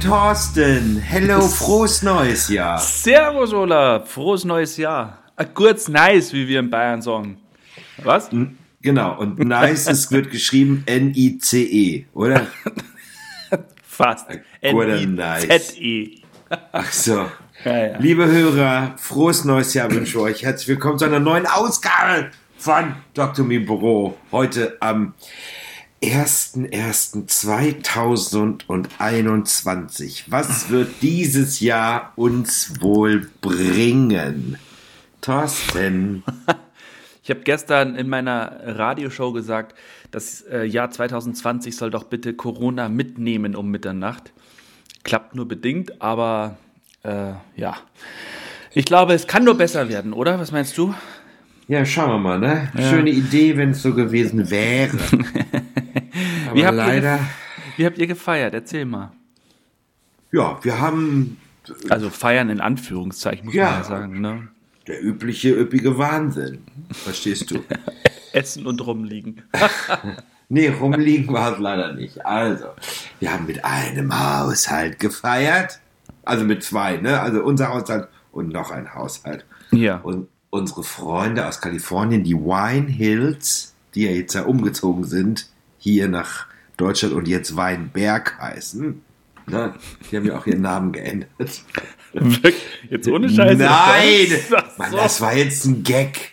Thorsten. Hello, frohes neues Jahr. Servus, Olaf. Frohes neues Jahr. A kurz nice, wie wir in Bayern sagen. Was? Genau, und nice, es wird geschrieben N-I-C-E, oder? Fast. N-I-Z-E. Ach so. Ja, ja. Liebe Hörer, frohes neues Jahr wünsche ich euch. Herzlich willkommen zu einer neuen Ausgabe von Dr. Mi Büro. Heute am 1.1.2021. Was wird dieses Jahr uns wohl bringen? Thorsten. Ich habe gestern in meiner Radioshow gesagt, das äh, Jahr 2020 soll doch bitte Corona mitnehmen um Mitternacht. Klappt nur bedingt, aber äh, ja. Ich glaube, es kann nur besser werden, oder? Was meinst du? Ja, schauen wir mal, ne? Schöne Idee, wenn es so gewesen wäre. Aber Wie habt, leider, ihr, wie habt ihr gefeiert? Erzähl mal. ja, wir haben Also feiern in Anführungszeichen, muss Ja. man ja sagen. Ne? der übliche üppige Wahnsinn. Verstehst du? Essen und rumliegen. Nee, rumliegen war es leider nicht. Also, wir haben mit einem Haushalt gefeiert. Also mit zwei, ne? Also unser Haushalt und noch ein Haushalt. Ja. Und unsere Freunde aus Kalifornien, die Wine Hills, die ja jetzt ja umgezogen sind, hier nach Deutschland und jetzt Weinberg heißen. Ne? Die haben ja auch ihren Namen geändert. Jetzt ohne Scheiße. Nein! Das, Mann, das war jetzt ein Gag.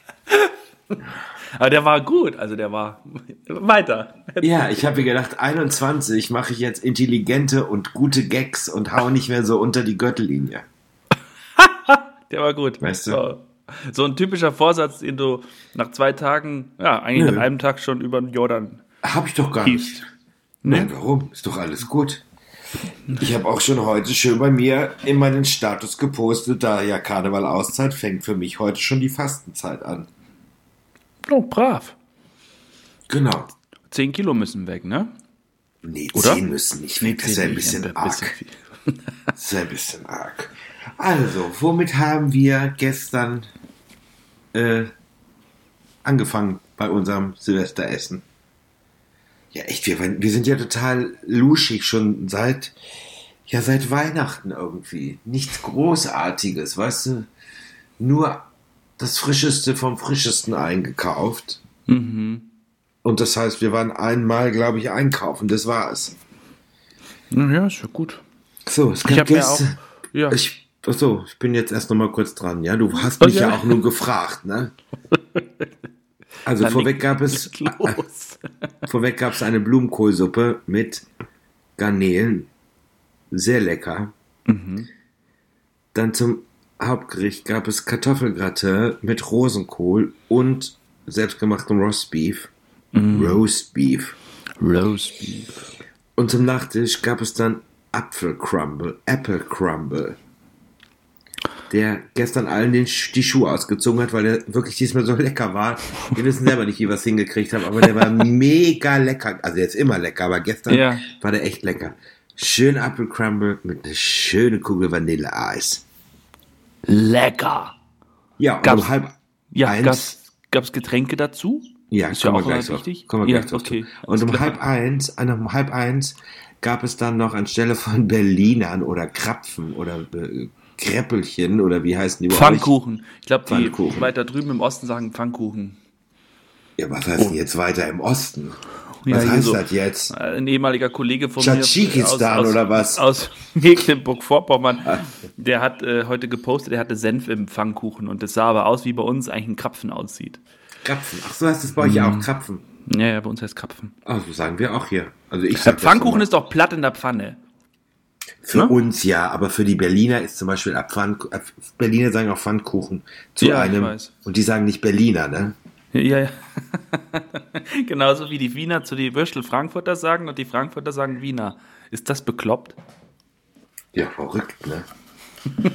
Aber der war gut. Also der war weiter. Ja, ich habe mir gedacht, 21 mache ich jetzt intelligente und gute Gags und hau nicht mehr so unter die Gürtellinie. Der war gut. Weißt du? So, ein typischer Vorsatz, den du nach zwei Tagen, ja, eigentlich Nö. nach einem Tag schon über den Jordan Hab ich doch gar hiefst. nicht. Nein, warum? Ist doch alles gut. Ich habe auch schon heute schön bei mir in meinen Status gepostet, da ja Karneval Auszeit fängt für mich heute schon die Fastenzeit an. Oh, brav. Genau. Zehn Kilo müssen weg, ne? Nee, Oder? zehn müssen nicht weg. Das ist ja ein bisschen arg. bisschen. Das ist ja ein bisschen arg. Also, womit haben wir gestern äh, angefangen bei unserem Silvesteressen? Ja, echt, wir, wir sind ja total luschig schon seit, ja, seit Weihnachten irgendwie. Nichts Großartiges, weißt du? Nur das Frischeste vom Frischesten eingekauft. Mhm. Und das heißt, wir waren einmal, glaube ich, einkaufen. Das war es. Ja, ist ja gut. So, es Ich gab habe mir auch. gestern. Ja. Ich, achso, ich bin jetzt erst noch mal kurz dran. Ja, du hast mich Okay. ja auch nur gefragt, ne? Also Dann vorweg gab es vorweg gab es eine Blumenkohlsuppe mit Garnelen, sehr lecker. Mhm. Dann zum Hauptgericht gab es Kartoffelgratin mit Rosenkohl und selbstgemachtem Roastbeef. Mhm. Roastbeef. Roastbeef. Und zum Nachtisch gab es dann Apfelcrumble, Apple Crumble. Der gestern allen den, die Schuhe ausgezogen hat, weil der wirklich diesmal so lecker war. Wir wissen selber nicht, wie wir es hingekriegt haben, aber der war mega lecker. Also der ist immer lecker, aber gestern Ja. war der echt lecker. Schön Apfelcrumble mit einer schönen Kugel Vanilleeis. Lecker. Ja, Gab's- um halb Ja, eins. gab's, gab's Getränke dazu? Ja, ist ja kommen auch wir gleich drauf. Kommen wir ja, gleich drauf. okay. Und um klar. halb eins, äh, um halb eins gab es dann noch anstelle von Berlinern oder Krapfen oder äh, Kreppelchen oder wie heißen die euch? Pfannkuchen. Ich glaube, die Pfannkuchen. weiter drüben im Osten sagen Pfannkuchen. Ja, was heißt denn jetzt weiter im Osten? Ja, Was hier heißt so. das jetzt? Äh, Ein ehemaliger Kollege von mir aus, aus, oder was? aus Mecklenburg-Vorpommern, der hat äh, heute gepostet, er hatte Senf im Pfannkuchen und das sah aber aus, wie bei uns eigentlich ein Krapfen aussieht. Krapfen. Ach so heißt es bei euch Mhm. auch, Krapfen. Ja, ja, bei uns heißt Krapfen. Ah, so sagen wir auch hier. Also ich Der sag das Pfannkuchen ist doch platt in der Pfanne. Für ne? uns ja, aber für die Berliner ist zum Beispiel ab Berliner sagen auch Pfannkuchen zu Ja, einem und die sagen nicht Berliner, ne? Ja, ja. Genauso wie die Wiener zu die Würstel Frankfurter sagen und die Frankfurter sagen Wiener. Ist das bekloppt? Ja, verrückt, ne?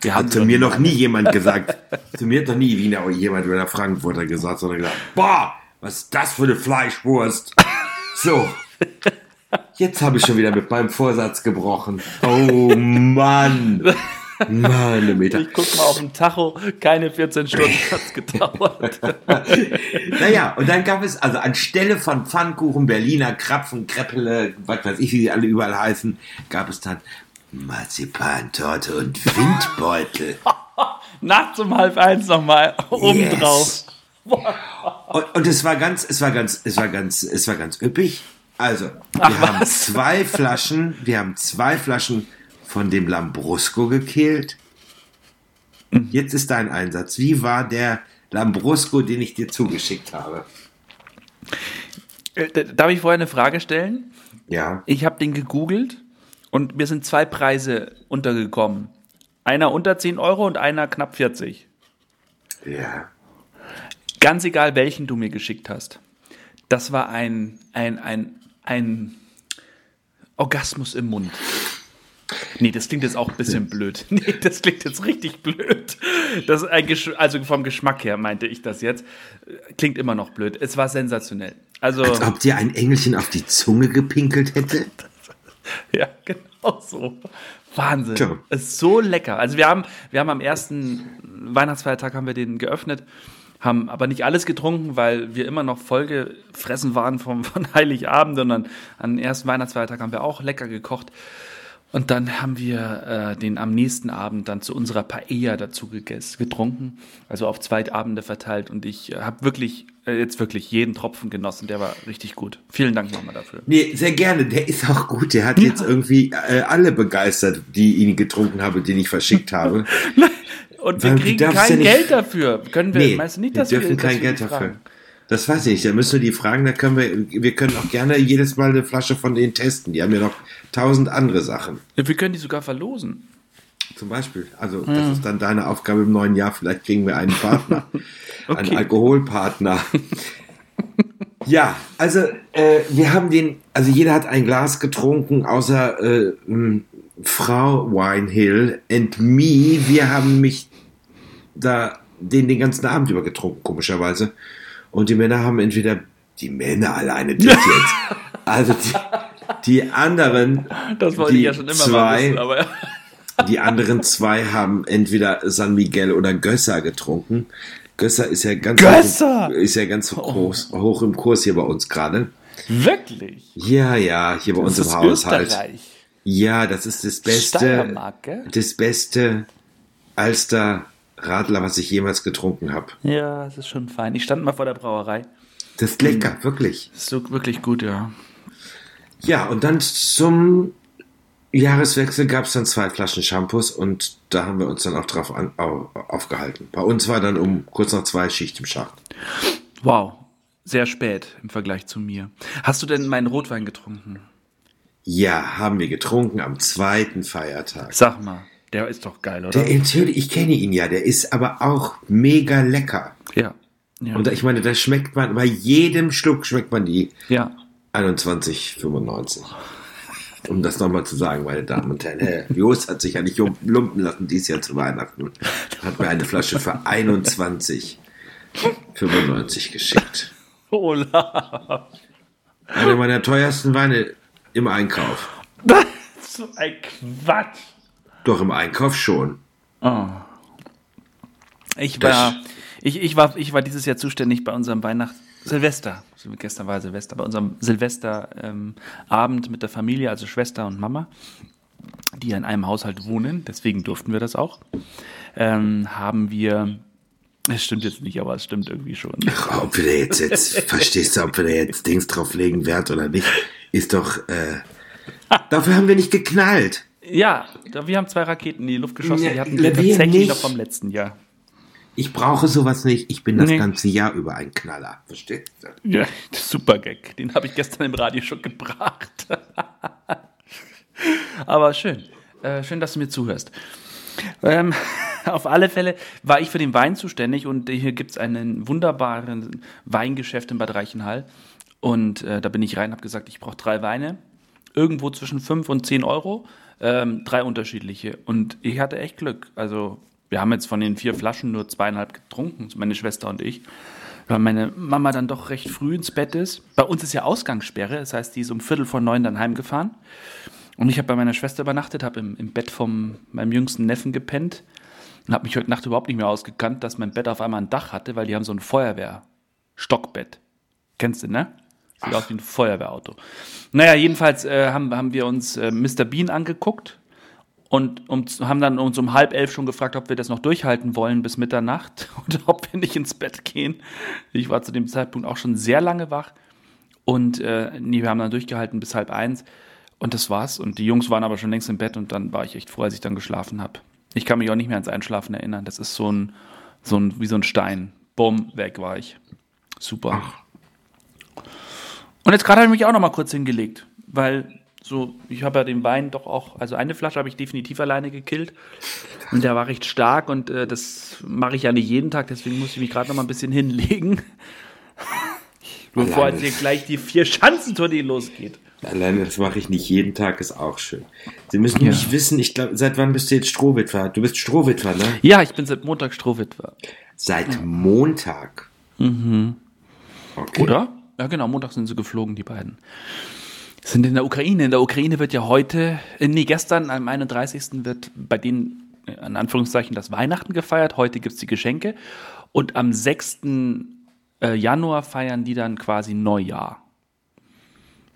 Wir Hat zu mir noch nie jemand gesagt, zu mir hat noch nie Wiener oder jemand oder Frankfurter gesagt, sondern gesagt, boah, was ist das für eine Fleischwurst? So, jetzt habe ich schon wieder mit meinem Vorsatz gebrochen. Oh Mann, Meine Meter. Ich guck mal auf den Tacho, keine 14 Stunden hat's gedauert. naja, und dann gab es also anstelle von Pfannkuchen, Berliner, Krapfen, Kreppele, was weiß ich, wie die alle überall heißen, gab es dann Marzipantorte und Windbeutel. Nachts um halb eins nochmal obendrauf. Yes. Und, und es war ganz, es war ganz, es war ganz, es war ganz üppig. Also, wir Ach, haben was? zwei Flaschen, wir haben zwei Flaschen von dem Lambrusco gekehlt. Mhm. Jetzt ist dein Einsatz. Wie war der Lambrusco, den ich dir zugeschickt habe? Äh, Darf ich vorher eine Frage stellen? Ja. Ich habe den gegoogelt und mir sind zwei Preise untergekommen. Einer unter 10 Euro und einer knapp 40. Ja. Ganz egal, welchen du mir geschickt hast. Das war ein, ein, ein, ein Orgasmus im Mund. Nee, das klingt jetzt auch ein bisschen blöd. Nee, das klingt jetzt richtig blöd. Das ist ein Gesch also vom Geschmack her meinte ich das jetzt. Klingt immer noch blöd. Es war sensationell. Also, Als ob dir ein Engelchen auf die Zunge gepinkelt hätte. ja, genau so. Wahnsinn. Tja. Es ist so lecker. Also wir haben, wir haben am ersten Weihnachtsfeiertag haben wir den geöffnet, haben aber nicht alles getrunken, weil wir immer noch vollgefressen waren vom, von Heiligabend, sondern an den ersten Weihnachtsfeiertag haben wir auch lecker gekocht. Und dann haben wir äh, den am nächsten Abend dann zu unserer Paella dazu getrunken, also auf zwei Abende verteilt. Und ich äh, habe wirklich, jetzt wirklich jeden Tropfen genossen. Der war richtig gut. Vielen Dank nochmal dafür. Nee, sehr gerne. Der ist auch gut. Der hat jetzt irgendwie äh, alle begeistert, die ihn getrunken haben, den ich verschickt habe. Und wir Weil kriegen kein ja nicht- Geld dafür. Können wir, Nee, meinst du nicht, wir dass dürfen wir kein wir Geld dafür. fragen? Das weiß ich nicht. Da müssen wir die fragen. Da können wir, wir können auch gerne jedes Mal eine Flasche von denen testen. Die haben ja noch tausend andere Sachen. Ja, wir können die sogar verlosen. Zum Beispiel. Also, das ist dann deine Aufgabe im neuen Jahr. Vielleicht kriegen wir einen Partner. Okay. Alkoholpartner. ja, also, äh, wir haben den, also jeder hat ein Glas getrunken, außer äh, Frau Winehill and me. Wir haben mich da den den ganzen Abend über getrunken, komischerweise. Und die Männer haben entweder, die Männer alleine jetzt. Also die, die anderen, Das wollte Die ich ja schon zwei- wissen, aber ja. die anderen zwei haben entweder San Miguel oder Gösser getrunken. Gösser ist ja ganz Gösser! Hoch, ist ja ganz groß, hoch im Kurs hier bei uns gerade. Wirklich? Ja, ja, hier bei uns Das im ist Haushalt. Österreich. Ja, das ist das beste, das beste Alster Radler, was ich jemals getrunken habe. Ja, das ist schon fein. Ich stand mal vor der Brauerei. Das ist lecker, wirklich. Das ist wirklich gut, ja. Ja, und dann zum Jahreswechsel gab es dann zwei Flaschen Shampoos und da haben wir uns dann auch drauf an, au, aufgehalten. Bei uns war dann um kurz nach zwei Schicht im Schacht. Wow. Sehr spät im Vergleich zu mir. Hast du denn meinen Rotwein getrunken? Ja, haben wir getrunken am zweiten Feiertag. Sag mal, der ist doch geil, oder? Der, natürlich, ich kenne ihn ja, der ist aber auch mega lecker. ja. Ja. Und ich meine, da schmeckt man, bei jedem Schluck schmeckt man die ja. 21,95. Um das nochmal zu sagen, meine Damen und Herren. Herr Jost hat sich ja nicht lumpen lassen dieses Jahr zu Weihnachten. Hat mir eine Flasche für 21,95 geschickt. Olaf. Eine meiner teuersten Weine im Einkauf. So ein Quatsch. Doch im Einkauf schon. Ich Das- war, ich, ich, war, ich war dieses Jahr zuständig bei unserem Weihnacht Silvester. Gestern war Silvester, bei unserem Silvesterabend ähm, mit der Familie, also Schwester und Mama, die ja in einem Haushalt wohnen, deswegen durften wir das auch. Ähm, haben wir, es stimmt jetzt nicht, aber es stimmt irgendwie schon. Ob wir da jetzt, jetzt verstehst du, ob wir da jetzt Dings drauflegen Wert oder nicht, ist doch, äh, dafür haben wir nicht geknallt. Ja, wir haben zwei Raketen in die Luft geschossen, Ja, die hatten wir wir tatsächlich nicht. noch vom letzten Jahr. Ich brauche sowas nicht. Ich bin das Nee. ganze Jahr über ein Knaller. Verstehst du? Ja, super Gag. Den habe ich gestern im Radio schon gebracht. Aber schön. Äh, schön, dass du mir zuhörst. Ähm, auf alle Fälle war ich für den Wein zuständig und hier gibt es einen wunderbaren Weingeschäft in Bad Reichenhall. Und äh, da bin ich rein, habe gesagt, ich brauche drei Weine. Irgendwo zwischen 5 und 10 Euro. Ähm, drei unterschiedliche. Und ich hatte echt Glück. Also, wir haben jetzt von den vier Flaschen nur zweieinhalb getrunken, meine Schwester und ich weil meine Mama dann doch recht früh ins Bett ist. Bei uns ist ja Ausgangssperre, das heißt, die ist um Viertel vor neun dann heimgefahren. Und ich habe bei meiner Schwester übernachtet, habe im, im Bett von meinem jüngsten Neffen gepennt und habe mich heute Nacht überhaupt nicht mehr ausgekannt, dass mein Bett auf einmal ein Dach hatte, weil die haben so ein Feuerwehr-Stockbett. Kennst du, ne? Sieht aus wie ein Feuerwehrauto. Naja, jedenfalls äh, haben, haben wir uns äh, Mr. Bean angeguckt und um, haben dann uns um halb elf schon gefragt, ob wir das noch durchhalten wollen bis Mitternacht oder ob wir nicht ins Bett gehen. Ich war zu dem Zeitpunkt auch schon sehr lange wach und äh, nee, wir haben dann durchgehalten bis halb eins und das war's. Und die Jungs waren aber schon längst im Bett und dann war ich echt froh, als ich dann geschlafen habe. Ich kann mich auch nicht mehr ans Einschlafen erinnern. Das ist so ein, so ein wie so ein Stein. Bumm, weg war ich. Super. Ach. Und jetzt gerade habe ich mich auch noch mal kurz hingelegt, weil so, ich habe ja den Wein doch auch, also eine Flasche habe ich definitiv alleine gekillt und der war recht stark und äh, das mache ich ja nicht jeden Tag, deswegen muss ich mich gerade noch mal ein bisschen hinlegen, bevor jetzt hier gleich die vier Schanzentournee losgeht. Alleine das mache ich nicht jeden Tag, ist auch schön. Sie müssen ja. nicht wissen, ich glaube, seit wann bist du jetzt Strohwitwer? Du bist Strohwitwer, ne? Ja, ich bin seit Montag Strohwitwer. Seit Montag? Mhm. Okay. Oder? Ja, genau, Montag sind sie geflogen, die beiden. Sind in der Ukraine. In der Ukraine wird ja heute, äh, nee, gestern am 31. wird bei denen, äh, in Anführungszeichen, das Weihnachten gefeiert. Heute gibt es die Geschenke. Und am 6. Äh, Januar feiern die dann quasi Neujahr.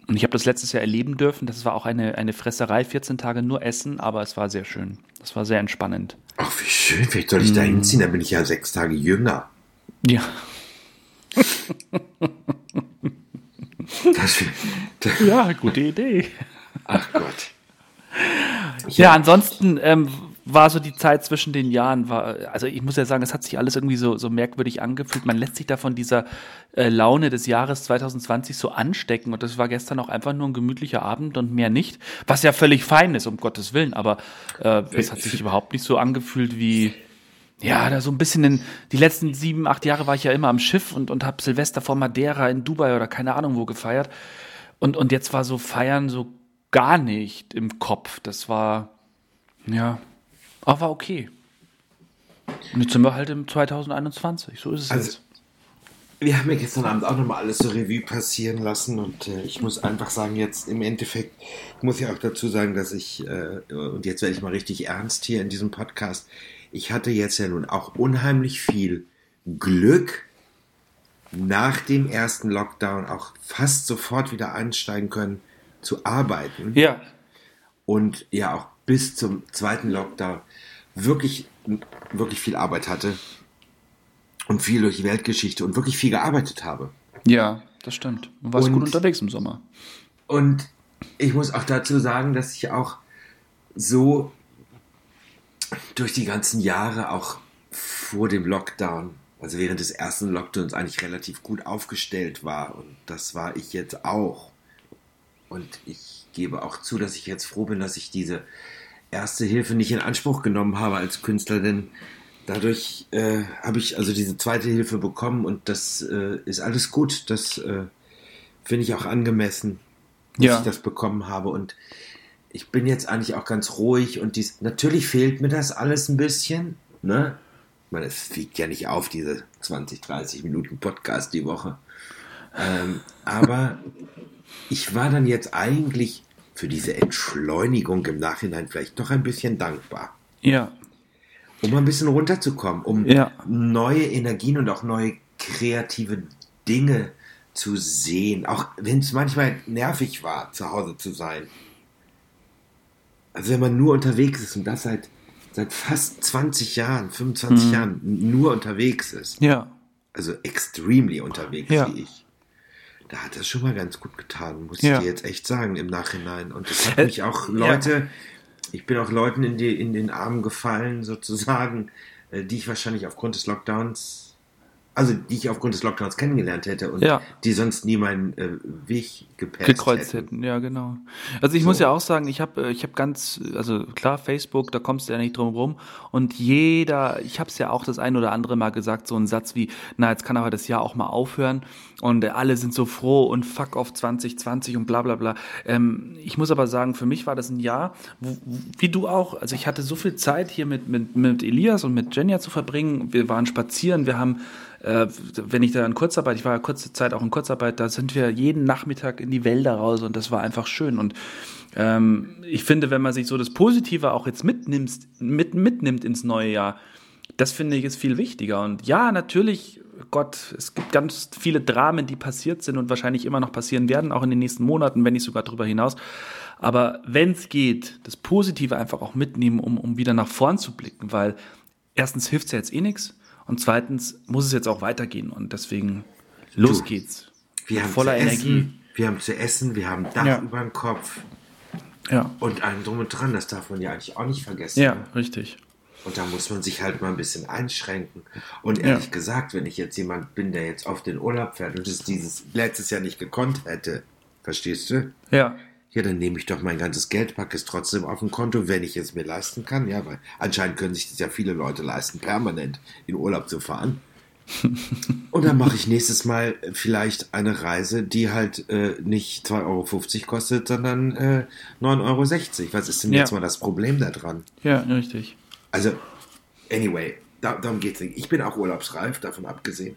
Und ich habe das letztes Jahr erleben dürfen. Das war auch eine, eine Fresserei, 14 Tage nur Essen, aber es war sehr schön. Das war sehr entspannend. Ach, wie schön. Vielleicht soll ich da mm. hinziehen, dann bin ich ja sechs Tage jünger. Ja. Das, das ja, gute Idee. Ach Gott. Ja, ja ansonsten ähm, war so die Zeit zwischen den Jahren, war, also ich muss ja sagen, es hat sich alles irgendwie so, so merkwürdig angefühlt. Man lässt sich da von dieser äh, Laune des Jahres 2020 so anstecken und das war gestern auch einfach nur ein gemütlicher Abend und mehr nicht. Was ja völlig fein ist, um Gottes Willen, aber äh, es hat sich überhaupt nicht so angefühlt wie ja, da so ein bisschen in die letzten sieben, acht Jahre war ich ja immer am Schiff und, und habe Silvester vor Madeira in Dubai oder keine Ahnung wo gefeiert. Und, und jetzt war so Feiern so gar nicht im Kopf. Das war, ja, aber okay. Und jetzt sind wir halt im 2021, so ist es also, jetzt. Wir haben ja gestern Abend auch nochmal alles so Revue passieren lassen und äh, ich muss einfach sagen, jetzt im Endeffekt, ich muss ja auch dazu sagen, dass ich, äh, und jetzt werde ich mal richtig ernst hier in diesem Podcast, ich hatte jetzt ja nun auch unheimlich viel Glück, nach dem ersten Lockdown auch fast sofort wieder einsteigen können zu arbeiten. Ja. Und ja auch bis zum zweiten Lockdown wirklich, wirklich viel Arbeit hatte und viel durch die Weltgeschichte und wirklich viel gearbeitet habe. Ja, das stimmt. Du warst und, gut unterwegs im Sommer. Und ich muss auch dazu sagen, dass ich auch so durch die ganzen Jahre auch vor dem Lockdown, also während des ersten Lockdowns eigentlich relativ gut aufgestellt war. Und das war ich jetzt auch. Und ich gebe auch zu, dass ich jetzt froh bin, dass ich diese erste Hilfe nicht in Anspruch genommen habe als Künstler, denn dadurch äh, habe ich also diese zweite Hilfe bekommen und das äh, ist alles gut. Das äh, finde ich auch angemessen, dass ja. ich das bekommen habe. Und ich bin jetzt eigentlich auch ganz ruhig und dies, natürlich fehlt mir das alles ein bisschen, ne? Ich meine, es wiegt ja nicht auf, diese 20, 30 Minuten Podcast die Woche. Ähm, aber ich war dann jetzt eigentlich für diese Entschleunigung im Nachhinein vielleicht doch ein bisschen dankbar. Ja. Um ein bisschen runterzukommen, um ja. neue Energien und auch neue kreative Dinge zu sehen. Auch wenn es manchmal nervig war, zu Hause zu sein. Also wenn man nur unterwegs ist und das seit, seit fast 20 Jahren, 25 mhm. Jahren nur unterwegs ist. Ja. Also extremely unterwegs ja. wie ich. Da hat das schon mal ganz gut getan, muss ja. ich dir jetzt echt sagen im Nachhinein. Und das hat äh, mich auch Leute, ja. ich bin auch Leuten in, die, in den Armen gefallen, sozusagen, äh, die ich wahrscheinlich aufgrund des Lockdowns also die ich aufgrund des Lockdowns kennengelernt hätte und ja. die sonst nie meinen äh, Weg gekreuzt hätten. hätten. Ja, genau. Also ich so. muss ja auch sagen, ich habe äh, ich habe ganz, also klar, Facebook, da kommst du ja nicht drum rum und jeder, ich habe es ja auch das ein oder andere Mal gesagt, so ein Satz wie, na, jetzt kann aber das Jahr auch mal aufhören und alle sind so froh und fuck auf 2020 und bla bla bla. Ähm, ich muss aber sagen, für mich war das ein Jahr, wo, wie du auch, also ich hatte so viel Zeit hier mit, mit, mit Elias und mit Jenja zu verbringen, wir waren spazieren, wir haben äh, wenn ich da in Kurzarbeit, ich war ja kurze Zeit auch in Kurzarbeit, da sind wir jeden Nachmittag in die Wälder raus und das war einfach schön. Und Ähm, ich finde, wenn man sich so das Positive auch jetzt mitnimmt, mit, mitnimmt ins neue Jahr, das finde ich ist viel wichtiger. Und ja, natürlich, Gott, es gibt ganz viele Dramen, die passiert sind und wahrscheinlich immer noch passieren werden, auch in den nächsten Monaten, wenn nicht sogar darüber hinaus. Aber wenn es geht, das Positive einfach auch mitnehmen, um, um wieder nach vorn zu blicken, weil erstens hilft es ja jetzt eh nichts und zweitens muss es jetzt auch weitergehen und deswegen los du, geht's. Wir haben voller Energie. Essen, wir haben zu essen, wir haben Dach ja. über dem Kopf. Ja. Und allem drum und dran, das darf man ja eigentlich auch nicht vergessen. Ja, richtig. Und da muss man sich halt mal ein bisschen einschränken. Und ehrlich ja. gesagt, wenn ich jetzt jemand bin, der jetzt auf den Urlaub fährt und es dieses letztes Jahr nicht gekonnt hätte, verstehst du? Ja. Ja, dann nehme ich doch mein ganzes Geld, packe es trotzdem auf ein Konto, wenn ich es mir leisten kann. Ja, weil anscheinend können sich das ja viele Leute leisten, permanent in Urlaub zu fahren. Und dann mache ich nächstes Mal vielleicht eine Reise, die halt äh, nicht 2,50 Euro kostet, sondern äh, 9,60 Euro. Was ist denn ja. jetzt mal das Problem da dran? Ja, richtig. Also, anyway, da, darum geht es nicht. Ich bin auch urlaubsreif, davon abgesehen.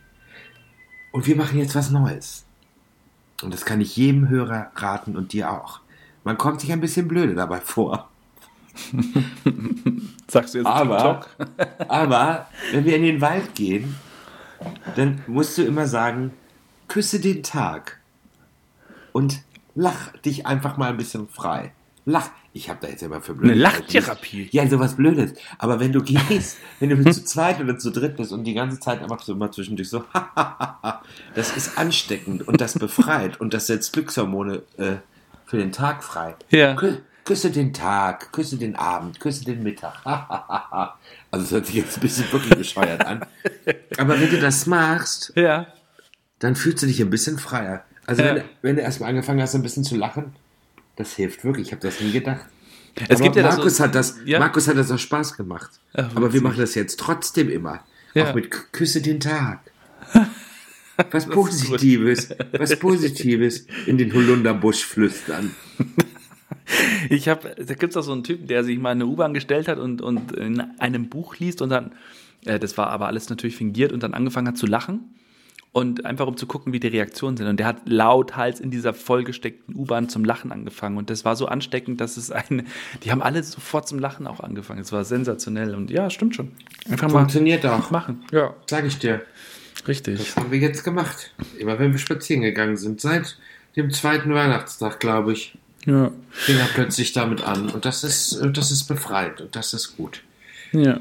Und wir machen jetzt was Neues. Und das kann ich jedem Hörer raten und dir auch. Man kommt sich ein bisschen blöde dabei vor. Sagst du jetzt aber, aber wenn wir in den Wald gehen, dann musst du immer sagen, küsse den Tag und lach dich einfach mal ein bisschen frei. Lach. Ich habe da jetzt immer für blöd. Eine Lachtherapie. Ja, sowas Blödes. Aber wenn du gehst, wenn du zu zweit oder zu dritt bist und die ganze Zeit einfach so immer zwischendurch so, das ist ansteckend und das befreit und das setzt Glückshormone äh, für den Tag frei. Ja. Kü küsse den Tag, küsse den Abend, küsse den Mittag. also es hört sich jetzt ein bisschen wirklich bescheuert an. Aber wenn du das machst, ja. dann fühlst du dich ein bisschen freier. Also ja. wenn, wenn du erstmal angefangen hast, ein bisschen zu lachen, das hilft wirklich. Ich habe das nie gedacht. Es gibt ja Markus, so, hat das, ja? Markus hat das auch Spaß gemacht. Ach, Aber wir machen das jetzt trotzdem immer. Ja. Auch mit Küsse den Tag. Was Positives, was Positives in den Holunderbusch flüstern. Ich habe, da gibt es auch so einen Typen, der sich mal in eine U-Bahn gestellt hat und, und in einem Buch liest und dann, äh, das war aber alles natürlich fingiert und dann angefangen hat zu lachen und einfach um zu gucken, wie die Reaktionen sind. Und der hat lauthals in dieser vollgesteckten U-Bahn zum Lachen angefangen. Und das war so ansteckend, dass es eine, die haben alle sofort zum Lachen auch angefangen. Es war sensationell. Und ja, stimmt schon. Einfach Funktioniert mal auch. machen. Ja. Sag ich dir. Richtig. Das haben wir jetzt gemacht. Immer wenn wir spazieren gegangen sind. Seit dem zweiten Weihnachtstag, glaube ich. Ja. Fing er plötzlich damit an. Und das ist, das ist befreit. Und das ist gut. Ja.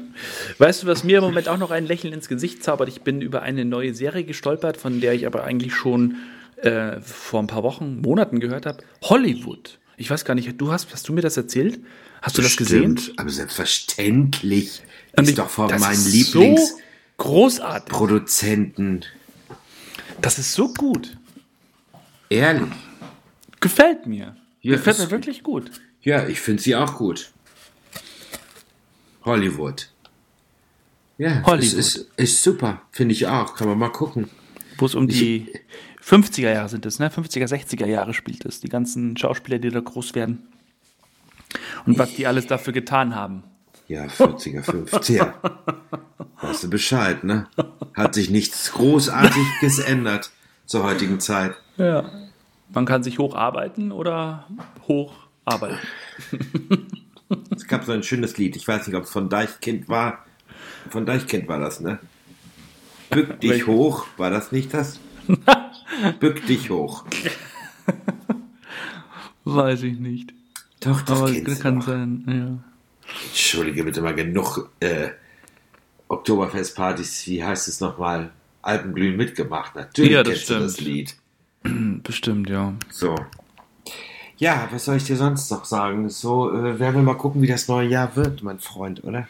Weißt du, was mir im Moment auch noch ein Lächeln ins Gesicht zaubert? Ich bin über eine neue Serie gestolpert, von der ich aber eigentlich schon äh, vor ein paar Wochen, Monaten gehört habe. Hollywood. Ich weiß gar nicht, du hast, hast du mir das erzählt? Hast du Bestimmt, das gesehen? Aber selbstverständlich. Und ist ich, doch vor meinen Lieblings so großartig. Produzenten. Das ist so gut. Ehrlich. Gefällt mir. Ja, Gefällt mir wirklich gut. Ja, ich finde sie auch gut. Hollywood. Ja, Hollywood. Ist, ist, ist super, finde ich auch. Kann man mal gucken. Wo es um die 50er Jahre sind es, ne? 50er, 60er Jahre spielt es. Die ganzen Schauspieler, die da groß werden. Und was die alles dafür getan haben. Ja, 40er, 50er. weißt du Bescheid, ne? Hat sich nichts Großartiges geändert zur heutigen Zeit. Ja. Man kann sich hocharbeiten oder hocharbeiten. Es gab so ein schönes Lied, ich weiß nicht, ob es von Deichkind war. Von Deichkind war das, ne? Bück dich hoch, war das nicht das? Bück dich hoch. Weiß ich nicht. Doch, das Aber kann doch. sein, ja. Entschuldige bitte mal genug äh, Oktoberfestpartys, wie heißt es nochmal? Alpenglühen mitgemacht. Natürlich ja, das kennst stimmt. du das Lied. Bestimmt, ja. So. Ja, was soll ich dir sonst noch sagen? So, äh, werden wir mal gucken, wie das neue Jahr wird, mein Freund, oder?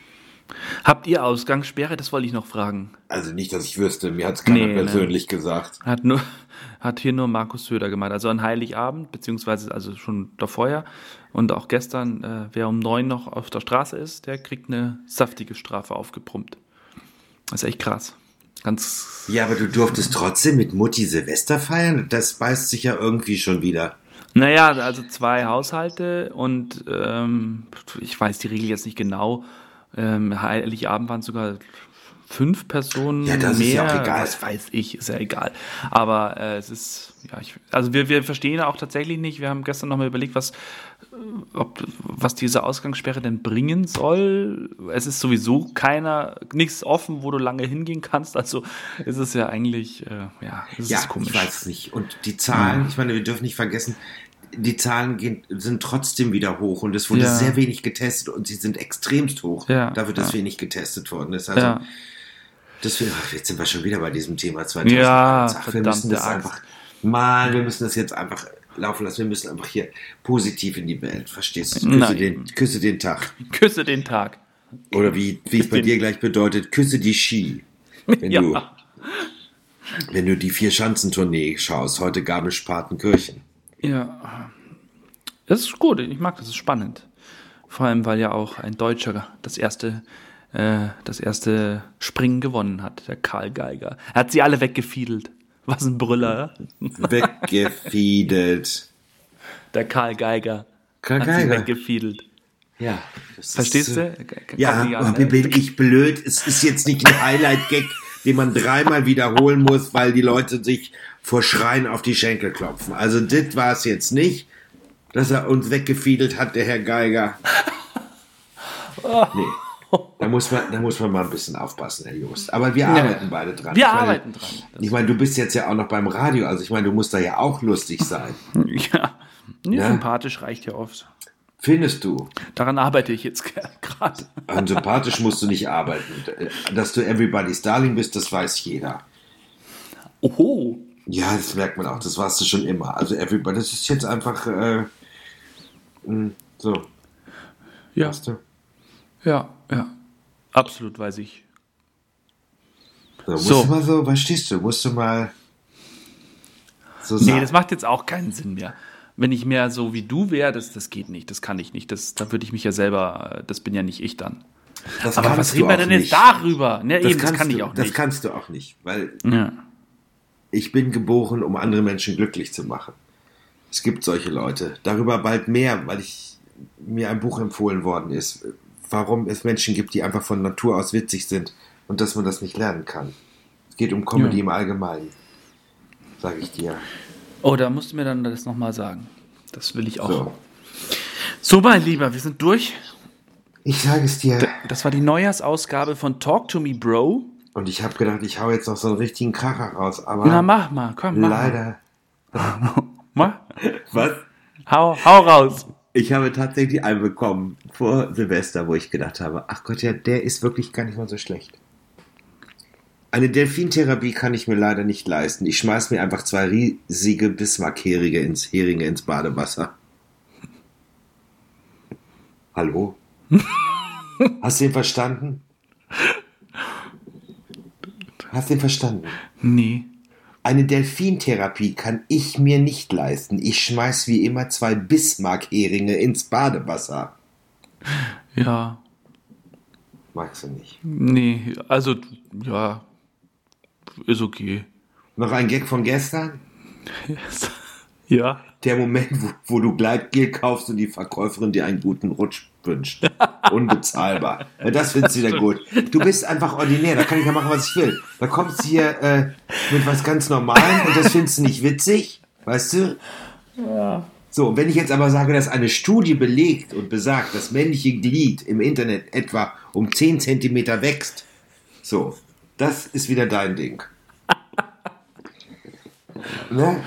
Habt ihr Ausgangssperre? Das wollte ich noch fragen. Also nicht, dass ich wüsste, mir hat es keiner nee, persönlich ne. gesagt. Hat, nur, hat hier nur Markus Söder gemeint. Also an Heiligabend, beziehungsweise also schon davor ja. Und auch gestern, äh, wer um neun noch auf der Straße ist, der kriegt eine saftige Strafe aufgeprumpt. Das ist echt krass. Ganz. Ja, aber du durftest trotzdem mit Mutti Silvester feiern? Das beißt sich ja irgendwie schon wieder. Naja, also zwei Haushalte und ähm, ich weiß die Regel jetzt nicht genau. Ähm, Heiligabend waren sogar fünf Personen Ja, das mehr, ist ja auch egal. was weiß ich, ist ja egal. Aber äh, es ist, ja, ich, also wir, wir verstehen auch tatsächlich nicht, wir haben gestern nochmal überlegt, was, ob, was diese Ausgangssperre denn bringen soll. Es ist sowieso keiner, nichts offen, wo du lange hingehen kannst, also ist es ja eigentlich, äh, ja, es Ja, ist komisch. ich weiß es nicht. Und die Zahlen, ich meine, wir dürfen nicht vergessen, die Zahlen gehen, sind trotzdem wieder hoch und es wurde Ja. sehr wenig getestet und sie sind extremst hoch, Ja, dafür, dass ja. wenig getestet worden ist. Also, ja. deswegen, ach, jetzt sind wir schon wieder bei diesem Thema Ja, 2021. wir müssen das Axt. einfach, mal, wir müssen das jetzt einfach laufen lassen. Wir müssen einfach hier positiv in die Welt, verstehst du? Küsse, Nein. den, küsse den Tag. Küsse den Tag. Oder wie, wie es bei dir gleich bedeutet, küsse die Ski. Wenn Ja. du, wenn du die Vier-Schanzentournee schaust, heute Garmisch-Partenkirchen. Ja. Das ist gut, ich mag das, ist spannend. Vor allem, weil ja auch ein Deutscher das erste, äh, das erste Springen gewonnen hat, der Karl Geiger. Er hat sie alle weggefiedelt. Was ein Brüller. Weggefiedelt. Der Karl Geiger. Karl hat sie Geiger. weggefiedelt. Ja. das ist, Verstehst äh, du? Kann Ja, aber alle- bin ich blöd. Es ist jetzt nicht ein Highlight-Gag, den man dreimal wiederholen muss, weil die Leute sich vor Schreien auf die Schenkel klopfen. Also das war es jetzt nicht, dass er uns weggefiedelt hat, der Herr Geiger. Nee. Da muss man, da muss man mal ein bisschen aufpassen, Herr Jost. Aber wir arbeiten beide dran. Wir Ich meine, arbeiten dran. Ich meine, du bist jetzt ja auch noch beim Radio, also ich meine, du musst da ja auch lustig sein. Ja. Nee, Ja. Sympathisch reicht ja oft. Findest du? Daran arbeite ich jetzt gerade. An sympathisch musst du nicht arbeiten. Dass du Everybody's Darling bist, das weiß jeder. Oho. Ja, das merkt man auch. Das warst du schon immer. Also Everybody, das ist jetzt einfach äh, mh, so, Ja, weißt du? ja, ja. Absolut weiß ich. So, musst So. du mal so, verstehst du, musst du mal so Nee, sagen. das macht jetzt auch keinen Sinn mehr. Wenn ich mehr so wie du wäre, das, das geht nicht, das kann ich nicht. Das, da würde ich mich ja selber, das bin ja nicht ich dann. Das Aber was reden wir denn jetzt darüber? Ne, Das eben, das kann du, ich auch Das nicht. kannst du auch nicht, weil ja. Ich bin geboren, um andere Menschen glücklich zu machen. Es gibt solche Leute. Darüber bald mehr, weil ich mir ein Buch empfohlen worden ist, warum es Menschen gibt, die einfach von Natur aus witzig sind und dass man das nicht lernen kann. Es geht um Comedy Ja. im Allgemeinen, sage ich dir. Oh, da musst du mir dann das nochmal sagen. Das will ich auch. So. So. mein Lieber, wir sind durch. Ich sage es dir. Das war die Neujahrsausgabe von Talk to Me Bro. Und ich habe gedacht, ich hau jetzt noch so einen richtigen Kracher raus, aber Na, mach mal, komm, mach leider. mal. Mach. Was? Hau, hau raus. Ich habe tatsächlich einen bekommen vor Silvester, wo ich gedacht habe, ach Gott, ja, der ist wirklich gar nicht mal so schlecht. Eine Delfintherapie kann ich mir leider nicht leisten. Ich schmeiß mir einfach zwei riesige Bismarck-Heringe ins, Heringe ins Badewasser. Hallo? Hast du ihn verstanden? Hast du ihn verstanden? Nee. Eine Delfintherapie kann ich mir nicht leisten. Ich schmeiß wie immer zwei Bismarck-Heringe ins Badewasser. Ja. Magst du nicht. Nee. Also, ja. Ist okay. Noch ein Gag von gestern? Ja. Der Moment, wo, wo du Gleitgel kaufst und die Verkäuferin dir einen guten Rutsch wünscht. Unbezahlbar. Das findest du wieder gut. Du bist einfach ordinär, da kann ich ja machen, was ich will. Da kommst du hier äh, mit was ganz Normalem und das findest du nicht witzig, weißt du? Ja. So, und wenn ich jetzt aber sage, dass eine Studie belegt und besagt, das männliche Glied im Internet etwa um 10 Zentimeter wächst, so, das ist wieder dein Ding. ne?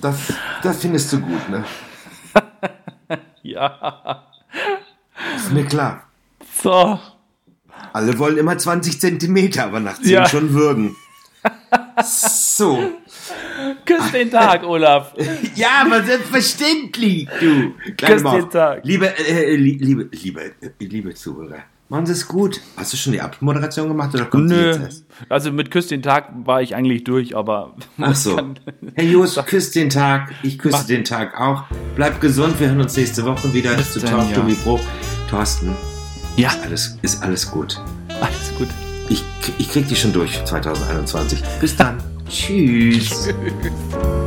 Das, das findest du gut, ne? Ja. Ist mir klar. So. Alle wollen immer 20 Zentimeter, aber nach 10 Ja. schon würgen. So. Küss den Tag, Olaf. Ja, aber selbstverständlich, du. Kleine Küss Maus. den Tag. Liebe, äh, li- liebe, liebe, äh, liebe Zuhörer, machen Sie es gut. Hast du schon die Abmoderation gemacht oder kommt jetzt Nö. erst? Also mit Küss den Tag war ich eigentlich durch, aber. Ach so. Herr Jus, küsst den Tag. Ich küsse Mach- den Tag auch. Bleibt gesund. Wir hören uns nächste Woche wieder Bis zu Talk to ja. Me Pro. Thorsten, Ja, alles, ist alles gut. alles gut. Ich, ich krieg die schon durch 2021. Bis dann. Tschüss. Tschüss.